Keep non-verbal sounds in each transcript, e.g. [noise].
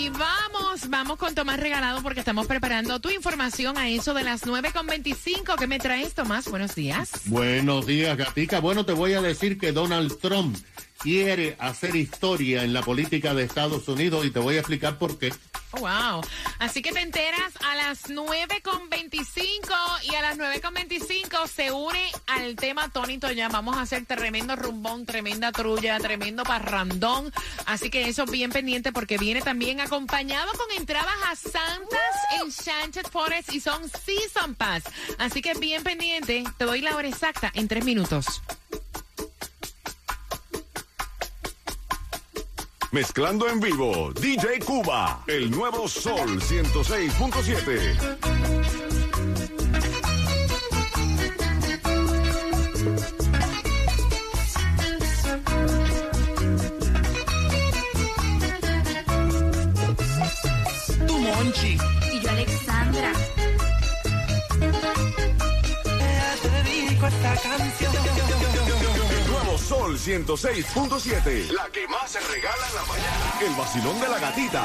Y vamos, vamos con Tomás Regalado porque estamos preparando tu información a eso de las 9.25. ¿Qué me traes, Tomás? Buenos días. Buenos días, Gatica. Bueno, te voy a decir que Donald Trump quiere hacer historia en la política de Estados Unidos y te voy a explicar por qué. Oh, wow. Así que te enteras a las 9.25 y a las 9.25 se une al tema Tony ya Vamos a hacer tremendo rumbón, tremenda trulla, tremendo parrandón. Así que eso bien pendiente porque viene también acompañado con entradas a Santas Enchanted Forest y son Season Pass. Así que bien pendiente. Te doy la hora exacta en tres minutos. Mezclando en vivo, DJ Cuba, el nuevo Sol 106.7. Tu Monchi. Y yo, Alexandra. Te dedico esta canción. Sol 106.7. La que más se regala en la mañana. El vacilón de la gatita.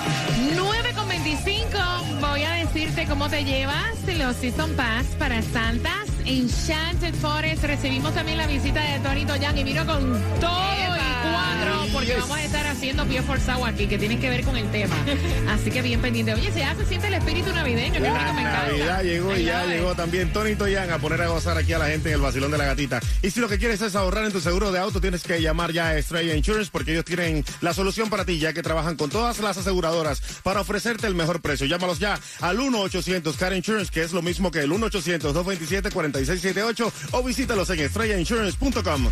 9 con 25. Voy a decirte cómo te llevas los Season Pass para Santas Enchanted Forest. Recibimos también la visita de Tony Toyan y vino con todo cuatro, porque vamos a estar haciendo pie forzado aquí, que tienen que ver con el tema. [laughs] Así que bien pendiente. Oye, se hace siente el espíritu navideño, que me Navidad llegó y ya llegó también Tony Toyan a poner a gozar aquí a la gente en el vacilón de la gatita. Y si lo que quieres es ahorrar en tu seguro de auto, tienes que llamar ya a Estrella Insurance porque ellos tienen la solución para ti, ya que trabajan con todas las aseguradoras para ofrecerte el mejor precio. Llámalos ya al 1-800-CAR Insurance, que es lo mismo que el 1-800-227-4678 o visítalos en estrellainsurance.com.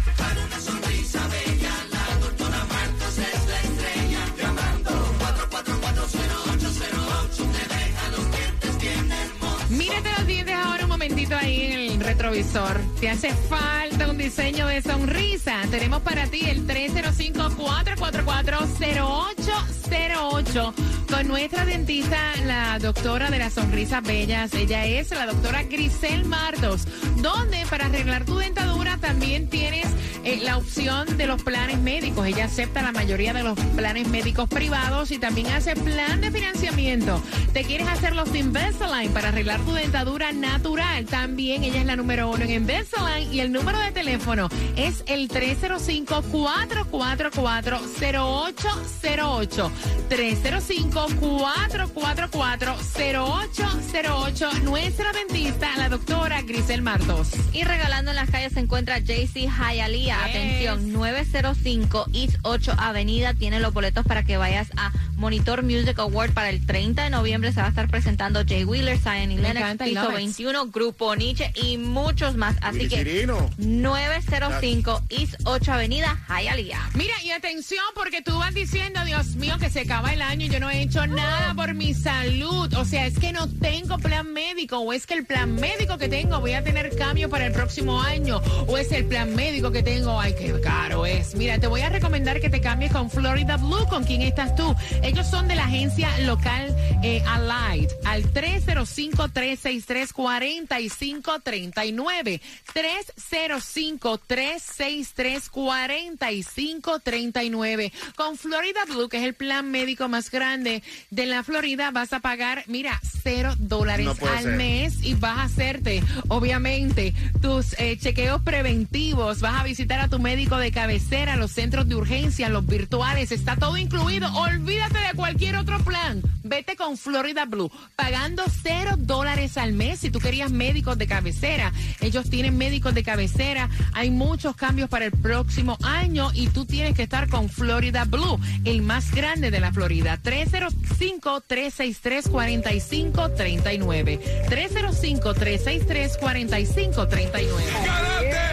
días ahora ahí en el retrovisor. Te hace falta un diseño de sonrisa. Tenemos para ti el 305-444-0808 con nuestra dentista, la doctora de las sonrisas bellas. Ella es la doctora Grisel Martos, donde para arreglar tu dentadura también tienes eh, la opción de los planes médicos. Ella acepta la mayoría de los planes médicos privados y también hace plan de financiamiento. ¿Te quieres hacer los Invisalign para arreglar tu dentadura natural? También ella es la número uno en Invisalign y el número de teléfono es el 305-444-0808. 305-444-0808. Nuestra dentista, la doctora Grisel Martos. Y regalando en las calles se encuentra JC Hialeah Atención, 905 East 8 Avenida tiene los boletos para que vayas a Monitor Music Award para el 30 de noviembre. Se va a estar presentando Jay Wheeler, Zion y Lennox, Piso 21, Grupo Nietzsche y muchos más. Así que 905 East 8 Avenida, Hialeah. Mira, y atención, porque tú vas diciendo, Dios mío, que se acaba el año y yo no he hecho nada por mi salud. O sea, es que no tengo plan médico, o es que el plan médico que tengo voy a tener cambio para el próximo año, o es el plan médico que tengo ay, qué caro es. Mira, te voy a recomendar que te cambies con Florida Blue. ¿Con quién estás tú? Ellos son de la agencia local eh, Allied al 305-363-4539. 305-363-4539. Con Florida Blue, que es el plan médico más grande de la Florida, vas a pagar, mira, cero dólares al mes y vas a hacerte, obviamente, tus eh, chequeos preventivos. Vas a visitar a tu médico de cabecera, los centros de urgencia, los virtuales, está todo incluido. Olvídate de cualquier otro plan. Vete con Florida Blue, pagando cero dólares al mes. Si tú querías médicos de cabecera, ellos tienen médicos de cabecera. Hay muchos cambios para el próximo año y tú tienes que estar con Florida Blue, el más grande de la Florida. 305-363-4539. 305-363-4539.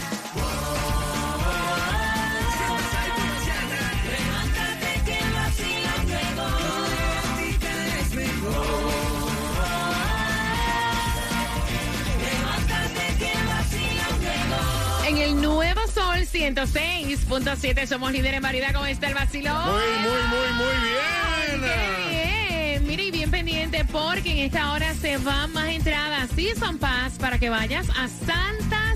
106.7 somos líderes en variedad. ¿Cómo está el vacilón? Muy, muy, muy, muy bien. Qué bien. Mire, y bien pendiente porque en esta hora se van más entradas Season Pass para que vayas a Santas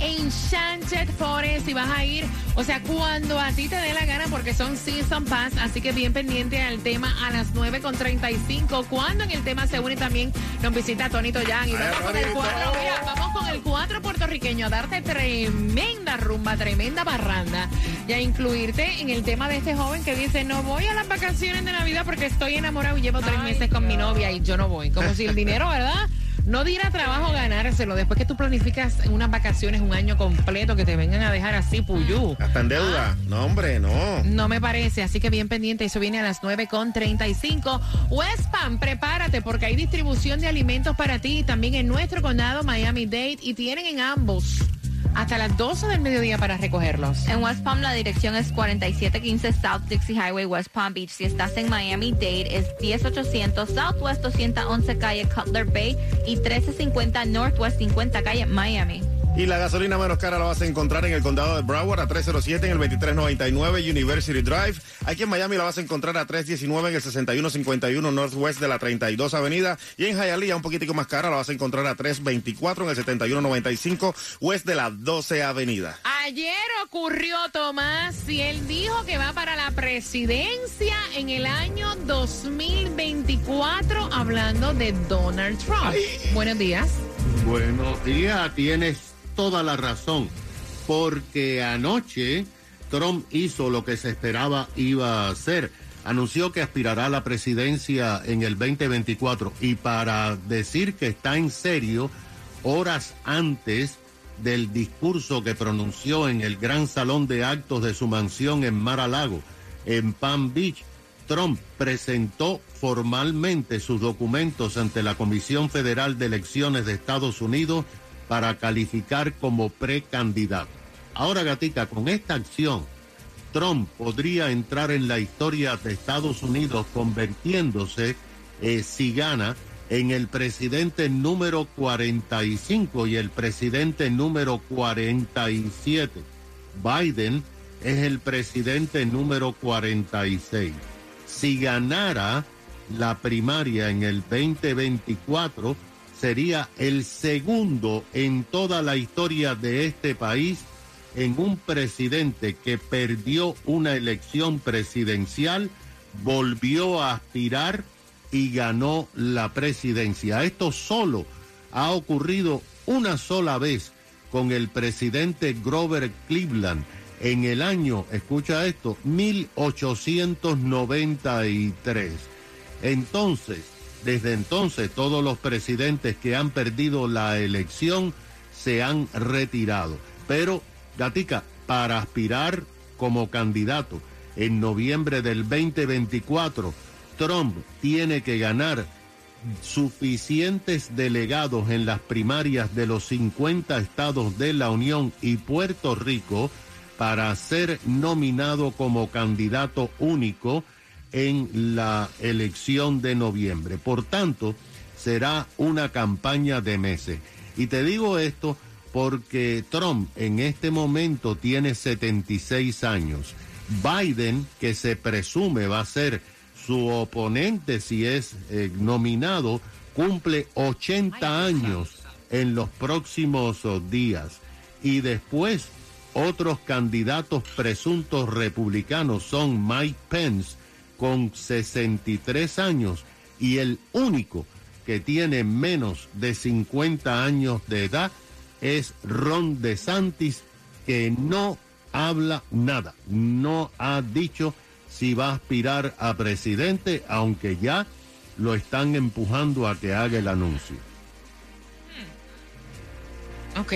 Enchanted Forest y vas a ir, o sea, cuando a ti te dé la gana porque son Season Pass, así que bien pendiente al tema a las 9.35, cuando en el tema se une también nos visita Tonito Yang y Ay, vamos con el cuatro, mira, vamos con el cuatro puertorriqueño a darte tremenda rumba, tremenda barranda y a incluirte en el tema de este joven que dice, no voy a las vacaciones de Navidad porque estoy enamorado y llevo tres meses con mi novia y yo no voy, como si el dinero, [laughs] ¿verdad? No dirá trabajo ganárselo después que tú planificas unas vacaciones un año completo que te vengan a dejar así puyú. Hasta en deuda. No, hombre, no. No me parece, así que bien pendiente, eso viene a las 9.35. Westpan, prepárate porque hay distribución de alimentos para ti también en nuestro condado Miami-Dade y tienen en ambos hasta las 12 del mediodía para recogerlos. En West Palm la dirección es 4715 South Dixie Highway, West Palm Beach. Si estás en Miami-Dade es 10800 Southwest 211 Calle Cutler Bay y 1350 Northwest 50 Calle Miami. Y la gasolina menos cara la vas a encontrar en el condado de Broward a 307 en el 2399 University Drive. Aquí en Miami la vas a encontrar a 319 en el 6151 Northwest de la 32 Avenida. Y en Hialeah un poquitico más cara la vas a encontrar a 324 en el 7195 West de la 12 Avenida. Ayer ocurrió, Tomás, y él dijo que va para la presidencia en el año 2024, hablando de Donald Trump. Buenos días. Buenos días, tienes toda la razón, porque anoche Trump hizo lo que se esperaba iba a hacer. Anunció que aspirará a la presidencia en el 2024 y para decir que está en serio, horas antes del discurso que pronunció en el gran salón de actos de su mansión en Mar-a-Lago, en Palm Beach, Trump presentó formalmente sus documentos ante la Comisión Federal de Elecciones de Estados Unidos para calificar como precandidato. Ahora, Gatica, con esta acción, Trump podría entrar en la historia de Estados Unidos convirtiéndose, eh, si gana, en el presidente número 45 y el presidente número 47. Biden es el presidente número 46. Si ganara la primaria en el 2024, sería el segundo en toda la historia de este país en un presidente que perdió una elección presidencial, volvió a aspirar y ganó la presidencia. Esto solo ha ocurrido una sola vez con el presidente Grover Cleveland en el año, escucha esto, 1893. Entonces, desde entonces todos los presidentes que han perdido la elección se han retirado. Pero, Gatica, para aspirar como candidato en noviembre del 2024, Trump tiene que ganar suficientes delegados en las primarias de los 50 estados de la Unión y Puerto Rico para ser nominado como candidato único en la elección de noviembre. Por tanto, será una campaña de meses. Y te digo esto porque Trump en este momento tiene 76 años. Biden, que se presume va a ser su oponente si es eh, nominado, cumple 80 años en los próximos oh, días. Y después otros candidatos presuntos republicanos son Mike Pence con 63 años y el único que tiene menos de 50 años de edad es Ron DeSantis que no habla nada, no ha dicho si va a aspirar a presidente, aunque ya lo están empujando a que haga el anuncio. Ok.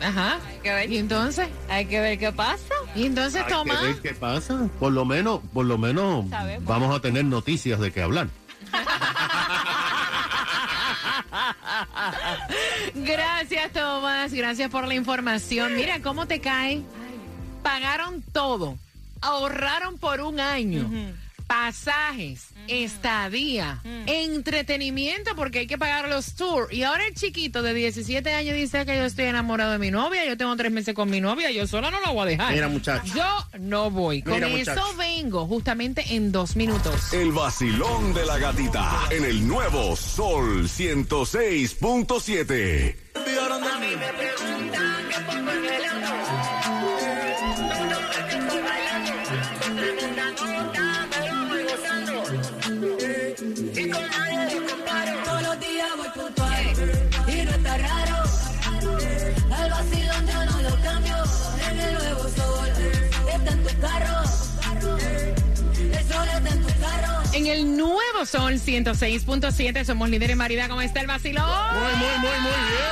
Ajá. Hay que ver. ¿Y entonces? Hay que ver qué pasa. Entonces, Tomás. Que qué pasa. Por lo menos, por lo menos vamos a tener noticias de qué hablar. gracias, Tomás. Gracias por la información. Mira cómo te cae. Pagaron todo. Ahorraron por un año. Pasajes, estadía, entretenimiento, porque hay que pagar los tours. Y ahora el chiquito de 17 años dice que yo estoy enamorado de mi novia, yo tengo tres meses con mi novia, yo sola no la voy a dejar. Mira, muchacho. Yo no voy. Con Mira, eso vengo justamente en dos minutos. El vacilón de la gatita en el nuevo Sol 106.7. Todos Sol 106.7 somos líderes Marida. ¿Cómo está el vacilón? Muy, muy, muy, muy bien.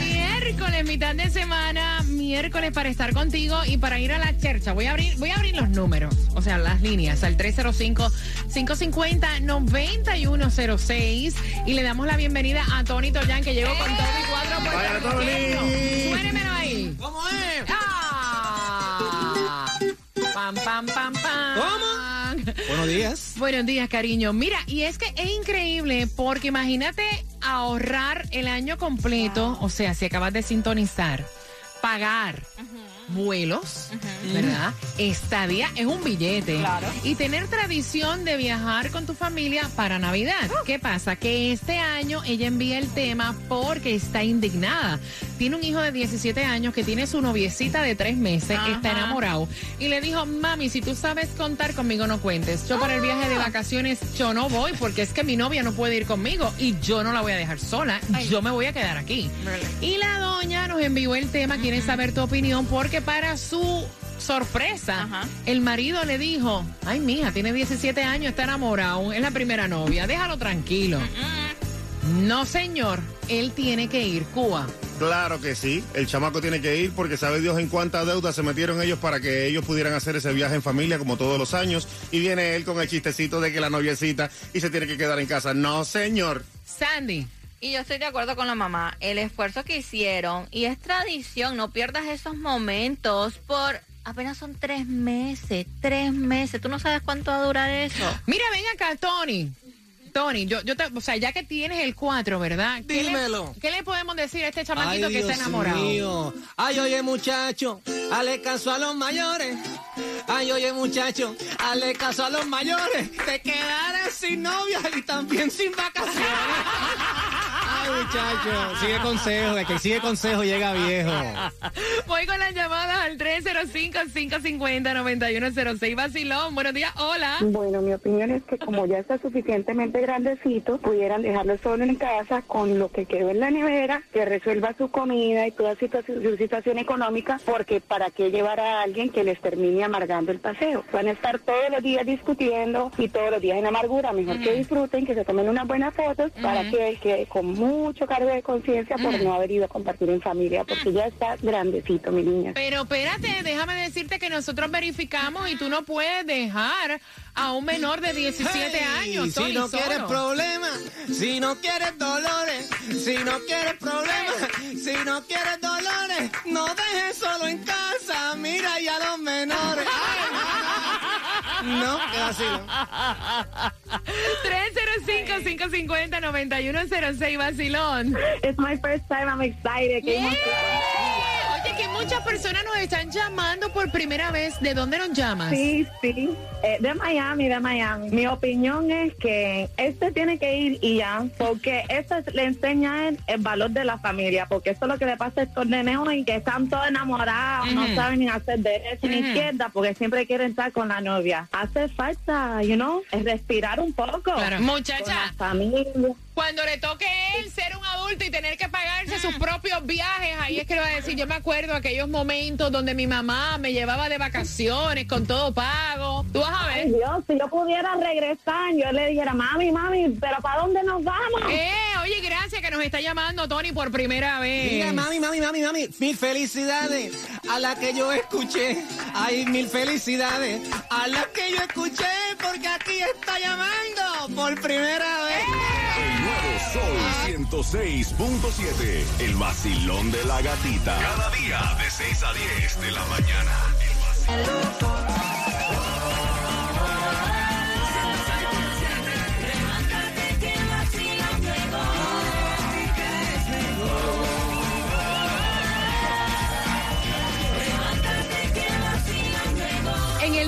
Miércoles, miércoles, mitad de semana, miércoles para estar contigo y para ir a la chercha. Voy a abrir, voy a abrir los números, o sea, las líneas al 305-550-9106 y le damos la bienvenida a Tony Toyan que llegó con todo y cuatro puertorriqueños. Suénemelo ahí. ¿Cómo es? ¡Ah! Pam, pam, pam, pam. ¿Cómo? [laughs] Buenos días. Buenos días, cariño. Mira, y es que es increíble porque imagínate ahorrar el año completo, o sea, si acabas de sintonizar, pagar vuelos, ¿verdad? Estadía es un billete. Claro. Y tener tradición de viajar con tu familia para Navidad. ¿Qué pasa? Que este año ella envía el tema porque está indignada. Tiene un hijo de 17 años que tiene su noviecita de tres meses, está enamorado. Y le dijo, mami, si tú sabes contar conmigo, no cuentes. Yo para el viaje de vacaciones, yo no voy porque es que mi novia no puede ir conmigo y yo no la voy a dejar sola. Yo me voy a quedar aquí. Y la doña nos envió el tema, quiere saber tu opinión porque para su sorpresa, Ajá. el marido le dijo, ay mija, tiene 17 años, está enamorado, es la primera novia, déjalo tranquilo. No señor, él tiene que ir, Cuba. Claro que sí, el chamaco tiene que ir porque sabe Dios en cuánta deuda se metieron ellos para que ellos pudieran hacer ese viaje en familia como todos los años y viene él con el chistecito de que la noviecita y se tiene que quedar en casa. No, señor. Sandy. Y yo estoy de acuerdo con la mamá. El esfuerzo que hicieron, y es tradición, no pierdas esos momentos por apenas son tres meses, tres meses. Tú no sabes cuánto va a durar eso. Mira, ven acá, Tony. Tony, yo, yo te, o sea, ya que tienes el 4, ¿verdad? ¿Qué le- Dímelo. ¿Qué le podemos decir a este chamaquito Ay, que está enamorado? mío. Ay, oye, muchacho, hazle caso a los mayores. Ay, oye, muchacho, hazle caso a los mayores. Te quedarás sin novia y también sin vacaciones. [laughs] Ay, muchacho, [laughs] sigue consejo, el que sigue consejo llega viejo. Voy con las llamadas al 305-550-9106. Vacilón, buenos días, hola. Bueno, mi opinión es que como ya está suficientemente grandecito, pudieran dejarlo solo en casa con lo que quedó en la nevera, que resuelva su comida y toda situación, su situación económica, porque para qué llevar a alguien que les termine amargando el paseo. Van a estar todos los días discutiendo y todos los días en amargura. Mejor que disfruten, que se tomen unas buenas fotos para que, que con mucho cargo de conciencia por no haber ido a compartir en familia, porque ya está grandecito, mi niña. Pero espérate, déjame decirte que nosotros verificamos y tú no puedes dejar a un menor de 17 Hey, años. si no quieres problemas, si no quieres dolores, si no quieres problemas, si no quieres dolores, no dejes solo en casa, mira ya los menores. No, qué vacilo. 305-550-9106, vacilón. It's my first time, I'm excited. Que muchas personas nos están llamando por primera vez. ¿De dónde nos llamas? Sí, sí, eh, de Miami, de Miami. Mi opinión es que este tiene que ir y ya, porque esto es- le enseña a él el valor de la familia, porque esto es lo que le pasa a estos nenes hoy, que están todos enamorados, no saben ni hacer derecha ni izquierda, porque siempre quieren estar con la novia. Hace falta, you know, es respirar un poco. Claro. Con Muchacha, la familia. Cuando le toque a él ser un adulto y tener que pagarse sus propios viajes, ahí es que le va a decir, yo me acuerdo aquellos momentos donde mi mamá me llevaba de vacaciones con todo pago. Tú vas a Ay, ver. Dios, si yo pudiera regresar, yo le dijera, mami, mami, pero ¿para dónde nos vamos? Eh, oye, gracias que nos está llamando Tony por primera vez. Mira, mami, mami, mami, mami, mil felicidades a la que yo escuché. Ay, mil felicidades a la que yo escuché, porque aquí está llamando por primera vez. Sol 106.7. El vacilón de la gatita. Cada día de 6 a 10 de la mañana. El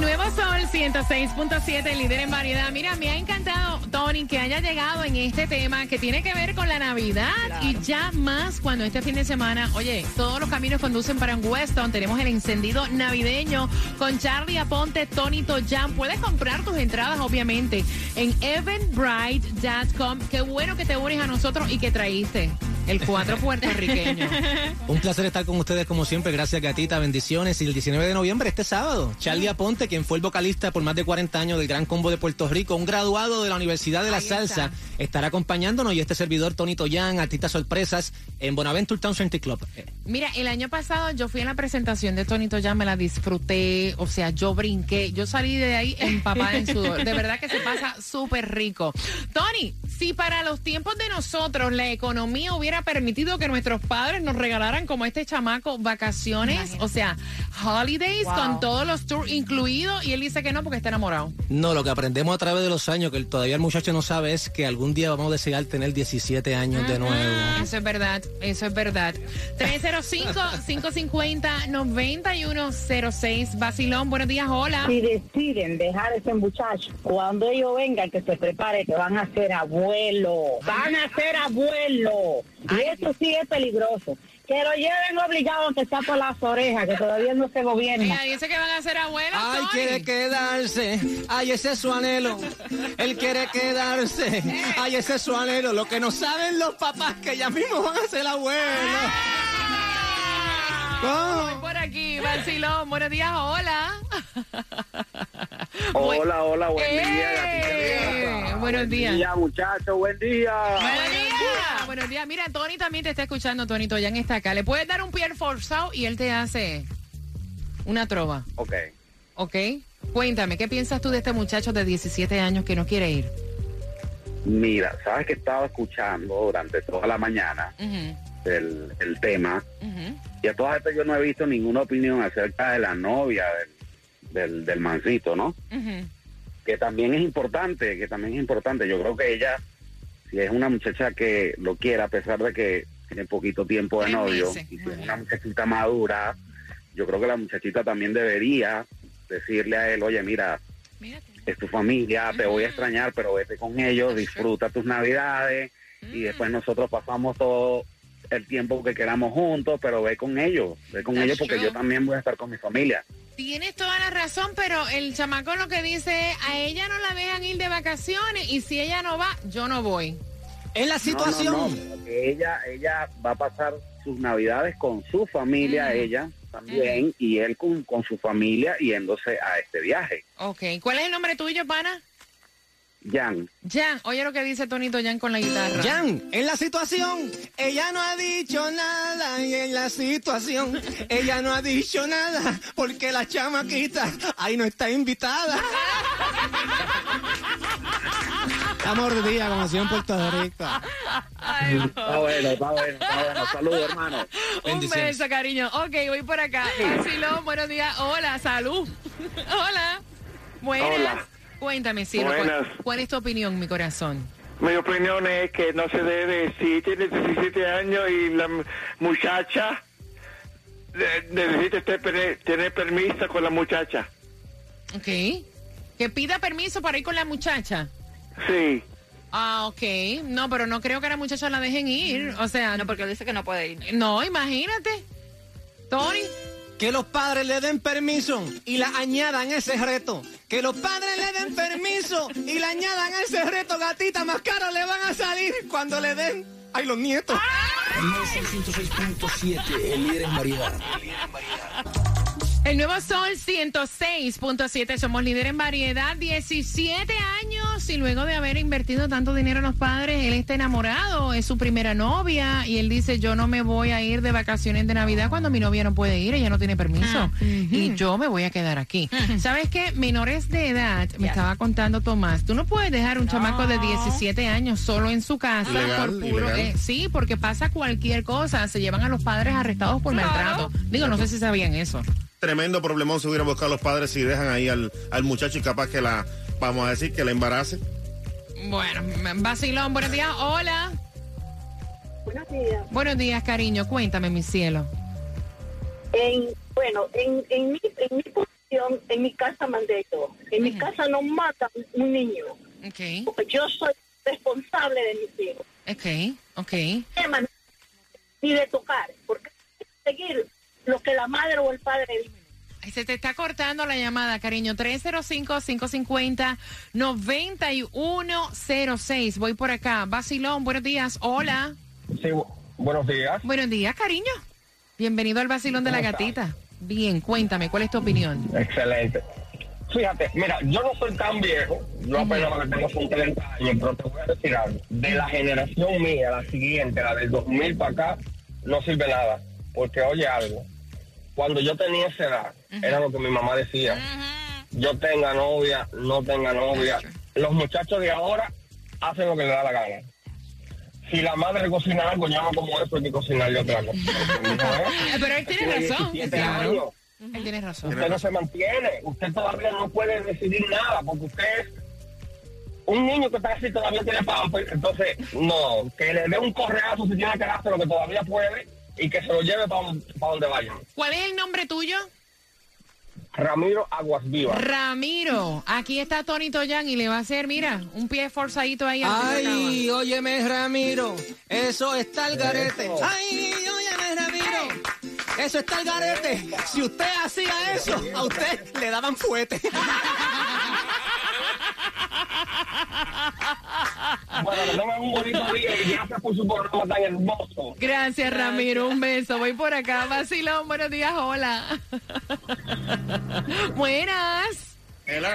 nuevo Sol 106.7, líder en variedad. Mira, me ha encantado, Tony, que haya llegado en este tema que tiene que ver con la Navidad y ya más cuando este fin de semana, oye, todos los caminos conducen para un Weston. Tenemos el encendido navideño con Charlie Aponte, Tony Toyan. Puedes comprar tus entradas, obviamente, en eventbrite.com. Qué bueno que te unes a nosotros y que traíste el cuatro puertorriqueño. [laughs] Un placer estar con ustedes como siempre. Gracias, gatita. Bendiciones. Y el 19 de noviembre, este sábado, Charlie Aponte, quien fue el vocalista por más de 40 años del Gran Combo de Puerto Rico, un graduado de la Universidad de la Ahí está. Salsa, estará acompañándonos y este servidor, Tony Toyan, artistas sorpresas en Bonaventure Town Country Club. Mira, el año pasado yo fui a la presentación de Tonito ya me la disfruté, o sea, yo brinqué, yo salí de ahí empapada en sudor. De verdad que se pasa súper rico. Tony, si para los tiempos de nosotros la economía hubiera permitido que nuestros padres nos regalaran como este chamaco vacaciones, o sea, holidays con todos los tours incluidos, y él dice que no porque está enamorado. No, lo que aprendemos a través de los años, que todavía el muchacho no sabe, es que algún día vamos a desear tener 17 años de nuevo. Eso es verdad, eso es verdad. 305-550-9106. Vacilón, buenos días, hola. Si deciden dejar a ese muchacho, cuando ellos vengan, que se prepare, que van a ser abuelos. Van a ser abuelos. Y eso sí es peligroso. Que lo lleven obligado que sea por las orejas, que todavía no se gobierna. Ella dice que van a ser abuelos. Ay, Tony. quiere quedarse. Ay, ese es su anhelo. Él quiere quedarse. Ay, ese es su anhelo. Lo que no saben los papás que ya mismo van a ser abuelos. Voy ¿Cómo? por aquí, Vacilón. Buenos días, hola. [laughs] Hola, hola, buen ¡Eh! día. Buenos días. Buen día, muchachos, buen día. Buenos días. Buenos días. Mira, Tony también te está escuchando, Tony Toyan está acá. Le puedes dar un pie forzado y él te hace una trova, Ok. ¿ok? Cuéntame, ¿qué piensas tú de este muchacho de 17 años que no quiere ir? Mira, sabes que estaba escuchando durante toda la mañana el, el tema y a todas estas yo no he visto ninguna opinión acerca de la novia del, del, del mancito, ¿no? Que también es importante, que también es importante. Yo creo que ella, si es una muchacha que lo quiera, a pesar de que tiene poquito tiempo de novio, meses. y si es una muchachita madura, yo creo que la muchachita también debería decirle a él, oye, mira, Mírate. es tu familia, te voy a extrañar, pero vete con ellos, disfruta tus navidades y después nosotros pasamos todo el tiempo que queramos juntos, pero ve con ellos, ve con That's ellos porque true. yo también voy a estar con mi familia. Tienes toda la razón, pero el chamaco lo que dice es, a ella no la dejan ir de vacaciones y si ella no va, yo no voy. Es la No, situación. no, no, porque ella, ella va a pasar sus navidades con su familia, ella también, y él con, con su familia yéndose a este viaje. Ok, ¿cuál es el nombre tuyo, pana? Jan, Jan, oye lo que dice Tonito Jan con la guitarra. Jan, en la situación, ella no ha dicho nada y en la situación, ella no ha dicho nada porque la chamaquita ahí no está invitada. Amor de día, como si en Puerto Rico. está bueno, está bueno, está bueno. Saludos, hermano. Un beso, cariño. Ok, voy por acá. Vacilón, buenos días. Hola, salud. Hola. Buenas. Hola. Cuéntame, cielo, ¿cuál, Buenas. cuál es tu opinión, mi corazón? Mi opinión es que no se debe, si tiene 17 años y la muchacha necesita este tener permiso con la muchacha. Ok. Que pida permiso para ir con la muchacha. Sí. Ah, ok. No, pero no creo que a la muchacha la dejen ir. O sea, No, porque él dice que no puede ir. no, imagínate. Tony. Que los padres le den permiso y la añadan ese reto. Que los padres le den permiso y la añadan ese reto, gatita, más caro le van a salir cuando le den. ¡Ay, los nietos! Sol 106.7, el líder en variedad. El nuevo Sol 106.7, somos líder en variedad, 17 años si luego de haber invertido tanto dinero en los padres, él está enamorado, es su primera novia y él dice, yo no me voy a ir de vacaciones de Navidad cuando mi novia no puede ir, ella no tiene permiso Ah, y yo me voy a quedar aquí. [laughs] ¿Sabes qué? Menores de edad, me estaba contando Tomás, tú no puedes dejar un chamaco de 17 años solo en su casa Ilegal, por puro... eh, sí, porque pasa cualquier cosa, se llevan a los padres arrestados por maltrato. Digo, no sé si sabían eso. Tremendo problemón si hubieran buscado a los padres si dejan ahí al, al muchacho y capaz que la, vamos a decir, que la embarace. Bueno, vacilón, buenos días, hola. Buenos días. Buenos días, cariño, cuéntame, mi cielo. En, bueno, en, en, mi, en mi posición, en mi casa mandé yo. En mi casa no matan un niño. Porque yo soy responsable de mis hijos. ok, ok. Ni de tocar. Porque seguir lo que la madre o el padre dice. Se te está cortando la llamada, cariño. 305-550-9106. Voy por acá. Vacilón, buenos días. Hola. Sí, bu- buenos días. Buenos días, cariño. Bienvenido al Vacilón de la. Gatita. Bien, cuéntame, ¿cuál es tu opinión? Excelente. Fíjate, mira, yo no soy tan viejo, yo apenas lo que tengo son 30 años, pero te voy a decir algo. De la generación mía, la siguiente, la del 2000 para acá, no sirve nada. Porque oye algo, cuando yo tenía esa edad, era lo que mi mamá decía. Yo tenga novia, no tenga novia. Los muchachos de ahora hacen lo que les da la gana. Si la madre cocina algo, yo no como eso, hay que cocinarle otra cosa. [laughs] Pero él tiene razón. 17 años. Claro. Él tiene razón. Usted no se mantiene, usted todavía no puede decidir nada, porque usted es un niño que está así todavía tiene pamper, entonces no, que le dé un correazo si tiene que darse lo que todavía puede y que se lo lleve para donde vayan. ¿Cuál es el nombre tuyo? Ramiro Aguas Vivas. Ramiro. Aquí está Tony Toyan y le va a hacer, mira, un pie forzadito ahí. Ay, óyeme, Ramiro, eso está el garete. Eso. Ay, óyeme, Ramiro, eso está el garete. Si usted hacía eso, a usted le daban fuete. [laughs] Bueno, que tengan un bonito día y gracias por su programa tan hermoso. Gracias, Ramiro. Un beso. Voy por acá. Vacilón, buenos días. Hola. [laughs] Buenas. Hello.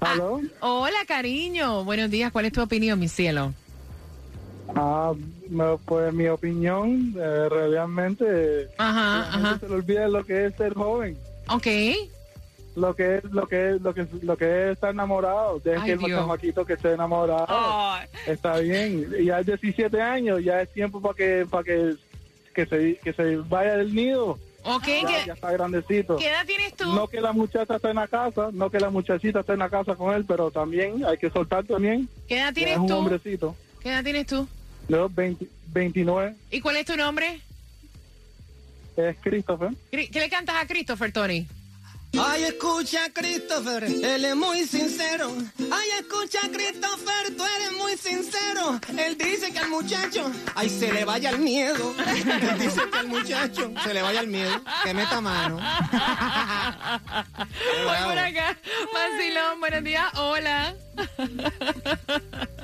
¿Aló? Hola, cariño. Buenos días. ¿Cuál es tu opinión, mi cielo? Ah, pues mi opinión, eh, realmente, Ajá, la gente ajá. se le olvida lo que es ser joven, Ok. Lo que es, lo que es, lo que, lo que es estar enamorado. Dejen Ay, que el chamaquito que esté enamorado. Ay. Está bien. Ya es 17 años, ya es tiempo para que, para que, que se, que se vaya del nido. Ok, Ya, ¿qué, ya está grandecito. qué edad tienes tú? No que la muchacha esté en la casa, no que la muchachita esté en la casa con él, pero también hay que soltar también. ¿Qué edad tienes es un tú? hombrecito. ¿Qué edad tienes tú? Yo, 20 29, ¿Y cuál es tu nombre? es Christopher. ¿Qué le cantas a Christopher, Tony? Ay, escucha, Christopher, él es muy sincero. Ay, escucha, Christopher, tú eres muy sincero. Él dice que al muchacho, ay, se le vaya el miedo. Él dice que al muchacho se le vaya el miedo, que meta mano. [laughs] Voy por acá. Vacilón, buenos días. Hola.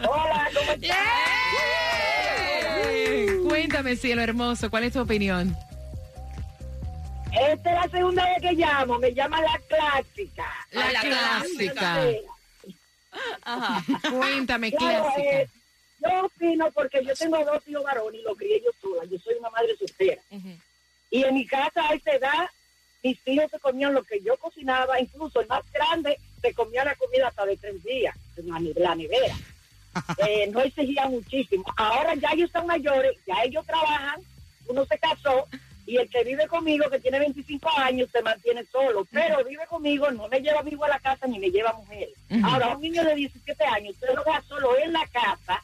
Hola, ¿cómo estás? Cuéntame, cielo hermoso, ¿cuál es tu opinión? Esta es la segunda vez que llamo. Me llama la clásica. La, clásica. [laughs] Cuéntame, Claro, clásica. eh, yo opino porque yo tengo dos hijos varones y los crié yo sola. Yo soy una madre soltera. Y en mi casa a esa edad, mis hijos se comían lo que yo cocinaba. Incluso el más grande se comía la comida hasta de tres días en la, ne- la nevera. [laughs] Eh, no exigía muchísimo. Ahora ya ellos están mayores, ya ellos trabajan, uno se casó y el que vive conmigo, que tiene 25 años, se mantiene solo, pero vive conmigo, no me lleva amigo a la casa ni me lleva mujer. Ahora, un niño de 17 años, usted lo deja solo en la casa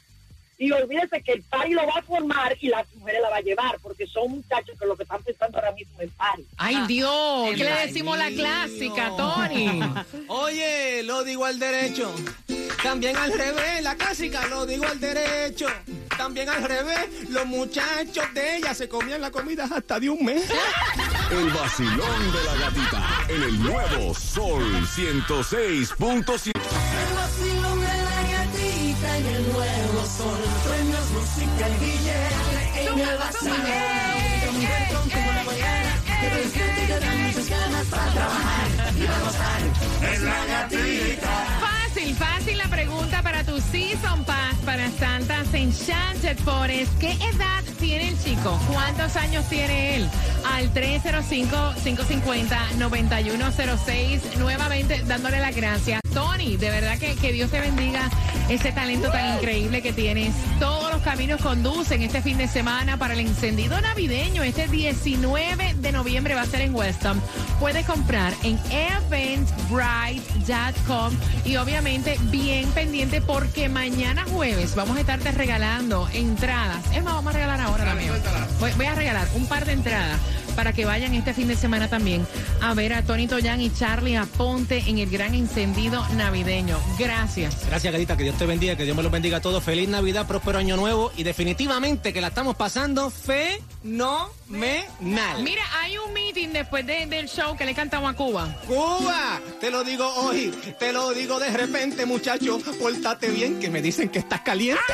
y olvídese que el pari lo va a formar y las mujeres la va a llevar, porque son muchachos que lo que están pensando ahora mismo es el pari. Ay, Dios, ¿qué le decimos la clásica, Tony? [laughs] Oye, lo digo al derecho. También al revés, la clásica lo digo al derecho. También al revés, los muchachos de ella se comían la comida hasta de un mes. [laughs] El vacilón de la gatita en el nuevo Sol 106.7. El vacilón de la gatita en el nuevo sol. Premios, música y billete en el vacilón. Muy pronto por la mañana, te despierta y te dan muchas ganas para trabajar y para gozar. Es la gatita. Fácil. fácil la pregunta para tu Season Pass para Santa's Enchanted Forest. ¿Qué edad tiene el chico? ¿Cuántos años tiene él? Al 305-550-9106. Nuevamente dándole las gracias. Tony, de verdad que, que Dios te bendiga ese talento tan increíble que tienes. Todos los caminos conducen este fin de semana para el encendido navideño. Este 19 de noviembre va a ser en Weston. Puedes comprar en eventbrite.com y obviamente bien pendiente porque mañana jueves vamos a estarte regalando entradas. Es más, vamos a regalar ahora también. Voy, voy a regalar un par de entradas para que vayan este fin de semana también a ver a Tony Toyan y Charlie Aponte en el gran encendido navideño. Gracias. Gracias, Gadita. Que Dios te bendiga, que Dios me los bendiga a todos. Feliz Navidad, próspero año nuevo y definitivamente que la estamos pasando fenomenal. Mira, hay un meeting después de- del show que le cantamos a Cuba. Cuba, te lo digo hoy, te lo digo de repente, muchacho. Pórtate bien, que me dicen que estás caliente. Tú